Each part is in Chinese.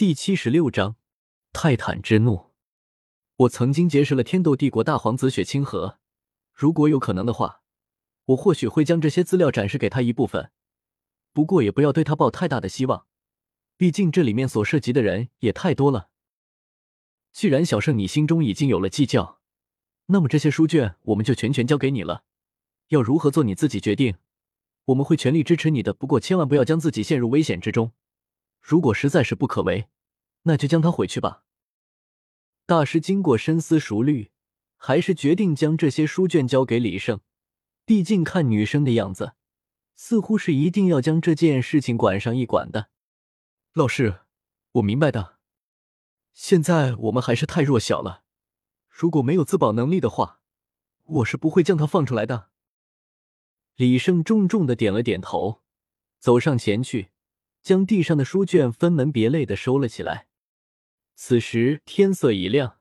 第七十六章泰坦之怒。我曾经结识了天斗帝国大皇子雪清河，如果有可能的话，我或许会将这些资料展示给他一部分。不过也不要对他抱太大的希望，毕竟这里面所涉及的人也太多了。既然小圣你心中已经有了计较，那么这些书卷我们就全权交给你了。要如何做你自己决定，我们会全力支持你的。不过千万不要将自己陷入危险之中。如果实在是不可为，那就将他毁去吧。大师经过深思熟虑，还是决定将这些书卷交给李胜。毕竟看女生的样子，似乎是一定要将这件事情管上一管的。老师，我明白的。现在我们还是太弱小了，如果没有自保能力的话，我是不会将他放出来的。李胜重重的点了点头，走上前去。将地上的书卷分门别类的收了起来。此时天色已亮，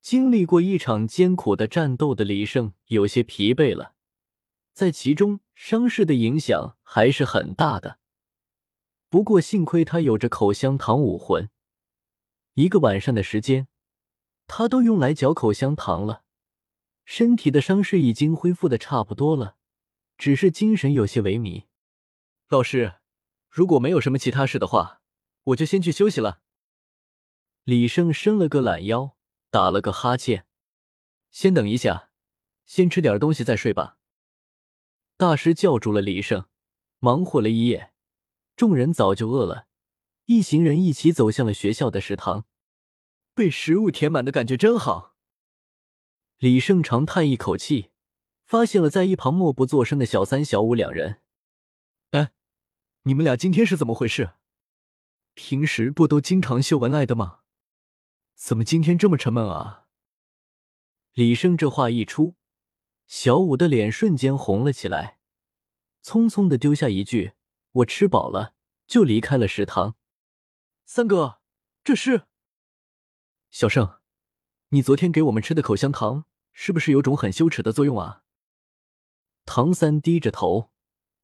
经历过一场艰苦的战斗的李胜有些疲惫了，在其中伤势的影响还是很大的。不过幸亏他有着口香糖武魂，一个晚上的时间，他都用来嚼口香糖了，身体的伤势已经恢复的差不多了，只是精神有些萎靡。老师。如果没有什么其他事的话，我就先去休息了。李胜伸了个懒腰，打了个哈欠。先等一下，先吃点东西再睡吧。大师叫住了李胜，忙活了一夜，众人早就饿了。一行人一起走向了学校的食堂。被食物填满的感觉真好。李胜长叹一口气，发现了在一旁默不作声的小三、小五两人。你们俩今天是怎么回事？平时不都经常秀恩爱的吗？怎么今天这么沉闷啊？李胜这话一出，小五的脸瞬间红了起来，匆匆的丢下一句：“我吃饱了。”就离开了食堂。三哥，这是小胜，你昨天给我们吃的口香糖，是不是有种很羞耻的作用啊？唐三低着头，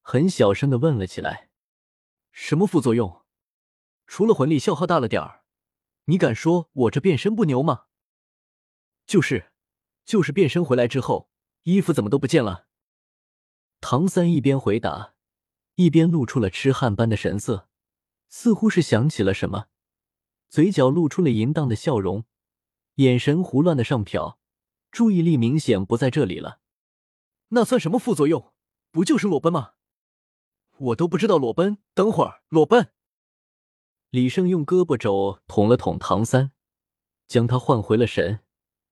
很小声的问了起来。什么副作用？除了魂力消耗大了点儿，你敢说我这变身不牛吗？就是，就是变身回来之后，衣服怎么都不见了。唐三一边回答，一边露出了痴汉般的神色，似乎是想起了什么，嘴角露出了淫荡的笑容，眼神胡乱的上瞟，注意力明显不在这里了。那算什么副作用？不就是裸奔吗？我都不知道裸奔。等会儿，裸奔。李胜用胳膊肘捅了捅唐三，将他唤回了神，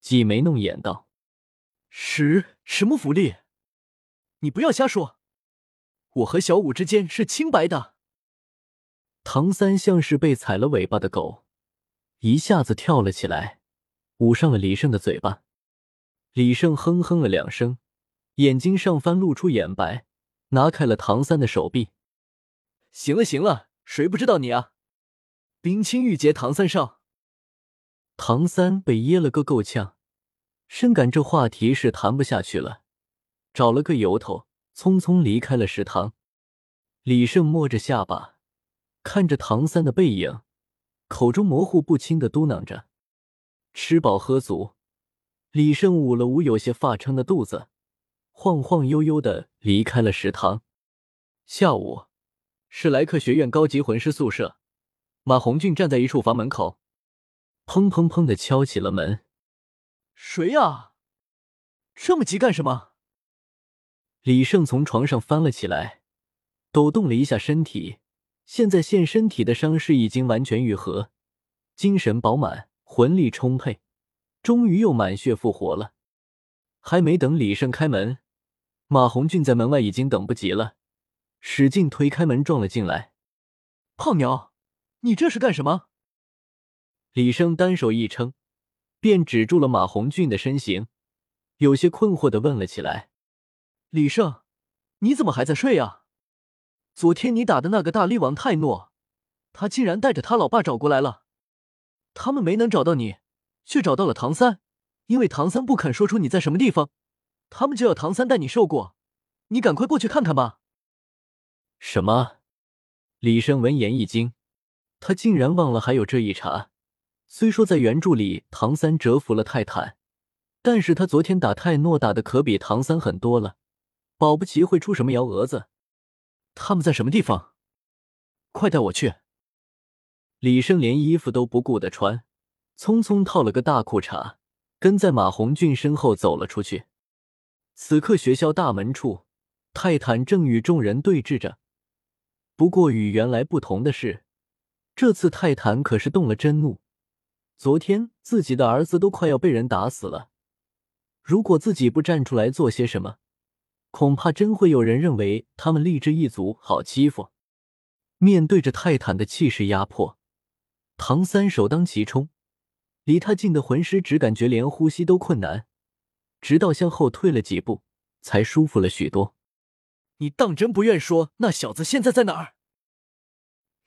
挤眉弄眼道：“什什么福利？你不要瞎说！我和小五之间是清白的。”唐三像是被踩了尾巴的狗，一下子跳了起来，捂上了李胜的嘴巴。李胜哼哼了两声，眼睛上翻露出眼白。拿开了唐三的手臂。行了行了，谁不知道你啊？冰清玉洁，唐三少。唐三被噎了个够呛，深感这话题是谈不下去了，找了个由头，匆匆离开了食堂。李胜摸着下巴，看着唐三的背影，口中模糊不清的嘟囔着：“吃饱喝足。”李胜捂了捂有些发撑的肚子。晃晃悠悠的离开了食堂。下午，史莱克学院高级魂师宿舍，马红俊站在一处房门口，砰砰砰的敲起了门。谁呀？这么急干什么？李胜从床上翻了起来，抖动了一下身体。现在现身体的伤势已经完全愈合，精神饱满，魂力充沛，终于又满血复活了。还没等李胜开门。马红俊在门外已经等不及了，使劲推开门撞了进来。胖鸟，你这是干什么？李生单手一撑，便止住了马红俊的身形，有些困惑的问了起来：“李胜，你怎么还在睡呀？昨天你打的那个大力王泰诺，他竟然带着他老爸找过来了。他们没能找到你，却找到了唐三，因为唐三不肯说出你在什么地方。”他们就要唐三带你受过，你赶快过去看看吧。什么？李生闻言一惊，他竟然忘了还有这一茬。虽说在原著里唐三折服了泰坦，但是他昨天打泰诺打的可比唐三狠多了，保不齐会出什么幺蛾子。他们在什么地方？快带我去！李胜连衣服都不顾的穿，匆匆套了个大裤衩，跟在马红俊身后走了出去。此刻学校大门处，泰坦正与众人对峙着。不过与原来不同的是，这次泰坦可是动了真怒。昨天自己的儿子都快要被人打死了，如果自己不站出来做些什么，恐怕真会有人认为他们励志一族好欺负。面对着泰坦的气势压迫，唐三首当其冲，离他近的魂师只感觉连呼吸都困难，直到向后退了几步，才舒服了许多。你当真不愿说那小子现在在哪儿？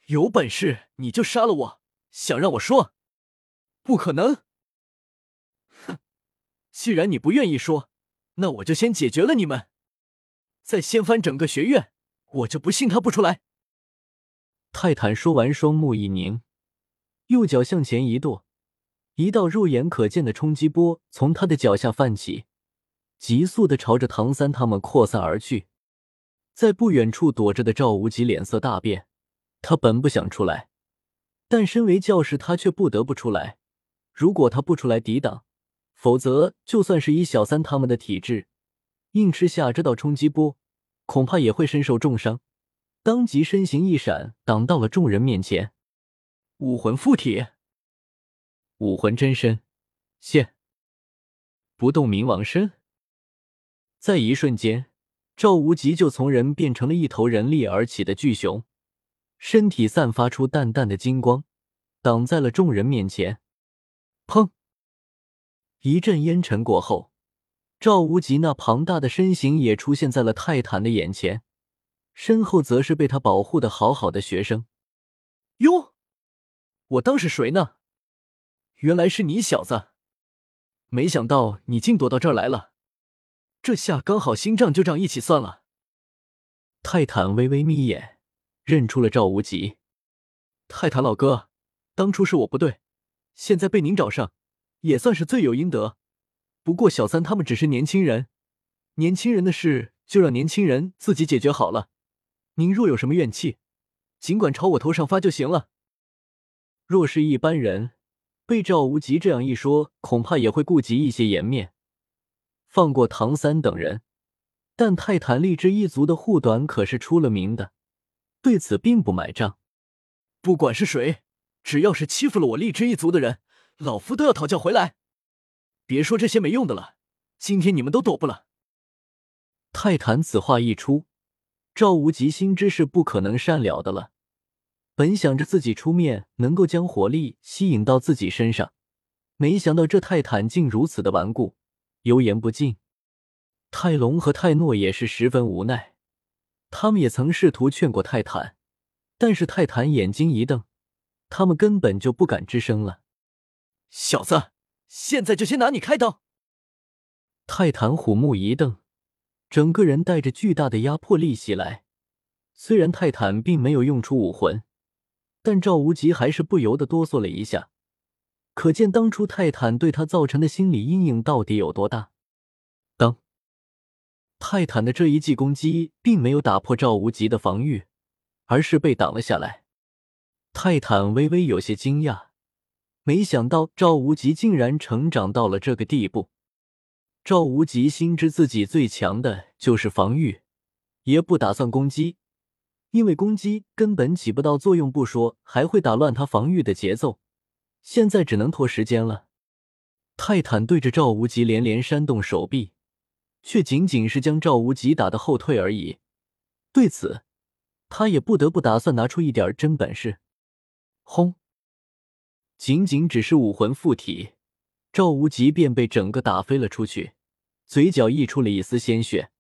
有本事你就杀了我！想让我说，不可能。哼，既然你不愿意说，那我就先解决了你们。再掀翻整个学院，我就不信他不出来。泰坦说完，双目一凝，右脚向前一跺，一道肉眼可见的冲击波从他的脚下泛起，急速的朝着唐三他们扩散而去。在不远处躲着的赵无极脸色大变，他本不想出来，但身为教士，他却不得不出来。如果他不出来抵挡，否则就算是以小三他们的体质。硬吃下这道冲击波，恐怕也会身受重伤。当即身形一闪，挡到了众人面前。武魂附体，武魂真身现，不动冥王身。在一瞬间，赵无极就从人变成了一头人力而起的巨熊，身体散发出淡淡的金光，挡在了众人面前。砰！一阵烟尘过后。赵无极那庞大的身形也出现在了泰坦的眼前，身后则是被他保护的好好的学生。哟，我当是谁呢？原来是你小子！没想到你竟躲到这儿来了，这下刚好新账旧账一起算了。泰坦微微眯眼，认出了赵无极。泰坦老哥，当初是我不对，现在被您找上，也算是罪有应得。不过小三他们只是年轻人，年轻人的事就让年轻人自己解决好了。您若有什么怨气，尽管朝我头上发就行了。若是一般人，被赵无极这样一说，恐怕也会顾及一些颜面，放过唐三等人。但泰坦励志一族的护短可是出了名的，对此并不买账。不管是谁，只要是欺负了我励志一族的人，老夫都要讨教回来。别说这些没用的了，今天你们都躲不了。泰坦此话一出，赵无极心知是不可能善了的了。本想着自己出面能够将火力吸引到自己身上，没想到这泰坦竟如此的顽固，油盐不进。泰隆和泰诺也是十分无奈，他们也曾试图劝过泰坦，但是泰坦眼睛一瞪，他们根本就不敢吱声了。小子！现在就先拿你开刀！泰坦虎目一瞪，整个人带着巨大的压迫力袭来。虽然泰坦并没有用出武魂，但赵无极还是不由得哆嗦了一下。可见当初泰坦对他造成的心理阴影到底有多大。当泰坦的这一记攻击并没有打破赵无极的防御，而是被挡了下来。泰坦微微有些惊讶。没想到赵无极竟然成长到了这个地步。赵无极心知自己最强的就是防御，也不打算攻击，因为攻击根本起不到作用，不说还会打乱他防御的节奏。现在只能拖时间了。泰坦对着赵无极连连扇动手臂，却仅仅是将赵无极打的后退而已。对此，他也不得不打算拿出一点真本事。轰！仅仅只是武魂附体，赵无极便被整个打飞了出去，嘴角溢出了一丝鲜血。